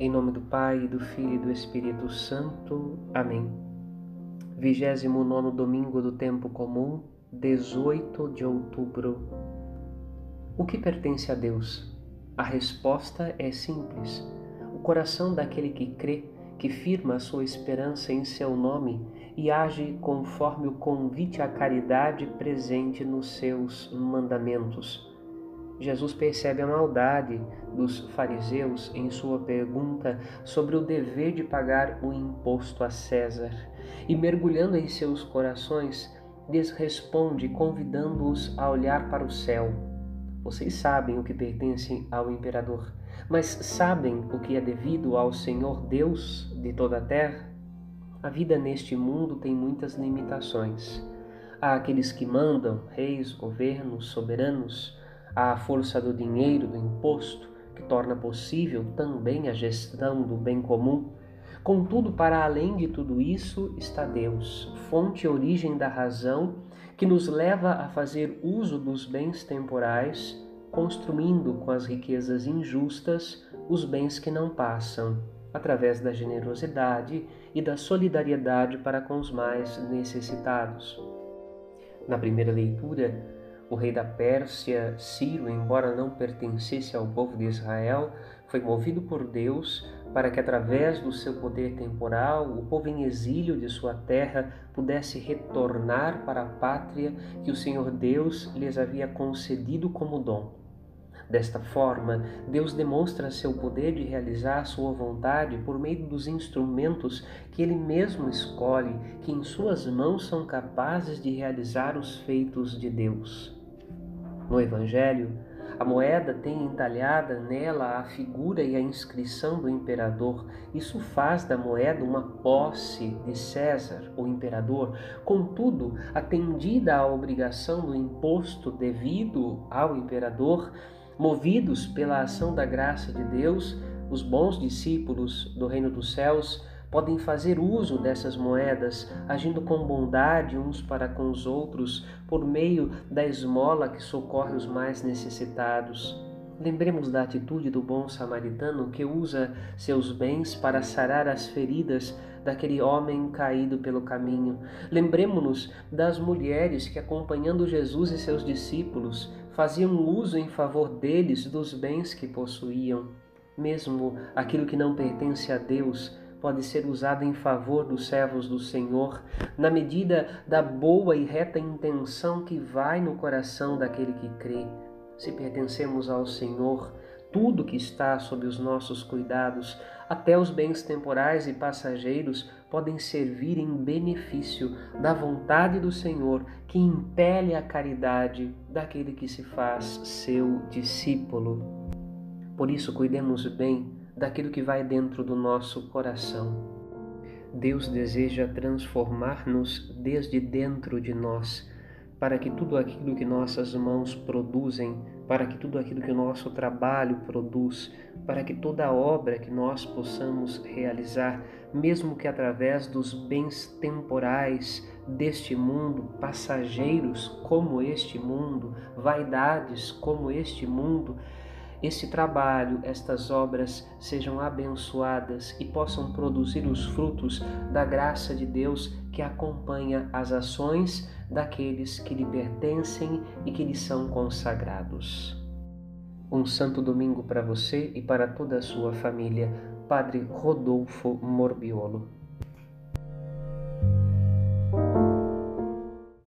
Em nome do Pai, do Filho e do Espírito Santo. Amém. 29 domingo do tempo comum, 18 de outubro. O que pertence a Deus? A resposta é simples. O coração daquele que crê, que firma a sua esperança em seu nome e age conforme o convite à caridade presente nos seus mandamentos Jesus percebe a maldade dos fariseus em sua pergunta sobre o dever de pagar o imposto a César e, mergulhando em seus corações, lhes responde, convidando-os a olhar para o céu. Vocês sabem o que pertence ao imperador, mas sabem o que é devido ao Senhor Deus de toda a terra? A vida neste mundo tem muitas limitações. Há aqueles que mandam, reis, governos, soberanos, à força do dinheiro, do imposto, que torna possível também a gestão do bem comum. Contudo, para além de tudo isso está Deus, fonte e origem da razão, que nos leva a fazer uso dos bens temporais, construindo com as riquezas injustas os bens que não passam, através da generosidade e da solidariedade para com os mais necessitados. Na primeira leitura, o rei da Pérsia, Ciro, embora não pertencesse ao povo de Israel, foi movido por Deus para que, através do seu poder temporal, o povo em exílio de sua terra pudesse retornar para a pátria que o Senhor Deus lhes havia concedido como dom. Desta forma, Deus demonstra seu poder de realizar sua vontade por meio dos instrumentos que Ele mesmo escolhe, que em suas mãos são capazes de realizar os feitos de Deus. No Evangelho, a moeda tem entalhada nela a figura e a inscrição do imperador. Isso faz da moeda uma posse de César, o imperador. Contudo, atendida à obrigação do imposto devido ao imperador, movidos pela ação da graça de Deus, os bons discípulos do reino dos céus podem fazer uso dessas moedas, agindo com bondade uns para com os outros, por meio da esmola que socorre os mais necessitados. Lembremos da atitude do bom samaritano que usa seus bens para sarar as feridas daquele homem caído pelo caminho. Lembremos-nos das mulheres que, acompanhando Jesus e seus discípulos, faziam uso em favor deles dos bens que possuíam. Mesmo aquilo que não pertence a Deus, pode ser usado em favor dos servos do Senhor, na medida da boa e reta intenção que vai no coração daquele que crê. Se pertencemos ao Senhor, tudo que está sob os nossos cuidados, até os bens temporais e passageiros, podem servir em benefício da vontade do Senhor, que impele a caridade daquele que se faz seu discípulo. Por isso, cuidemos bem daquilo que vai dentro do nosso coração. Deus deseja transformar-nos desde dentro de nós, para que tudo aquilo que nossas mãos produzem, para que tudo aquilo que o nosso trabalho produz, para que toda obra que nós possamos realizar, mesmo que através dos bens temporais deste mundo, passageiros como este mundo, vaidades como este mundo, este trabalho, estas obras sejam abençoadas e possam produzir os frutos da graça de Deus que acompanha as ações daqueles que lhe pertencem e que lhe são consagrados. Um santo domingo para você e para toda a sua família. Padre Rodolfo Morbiolo.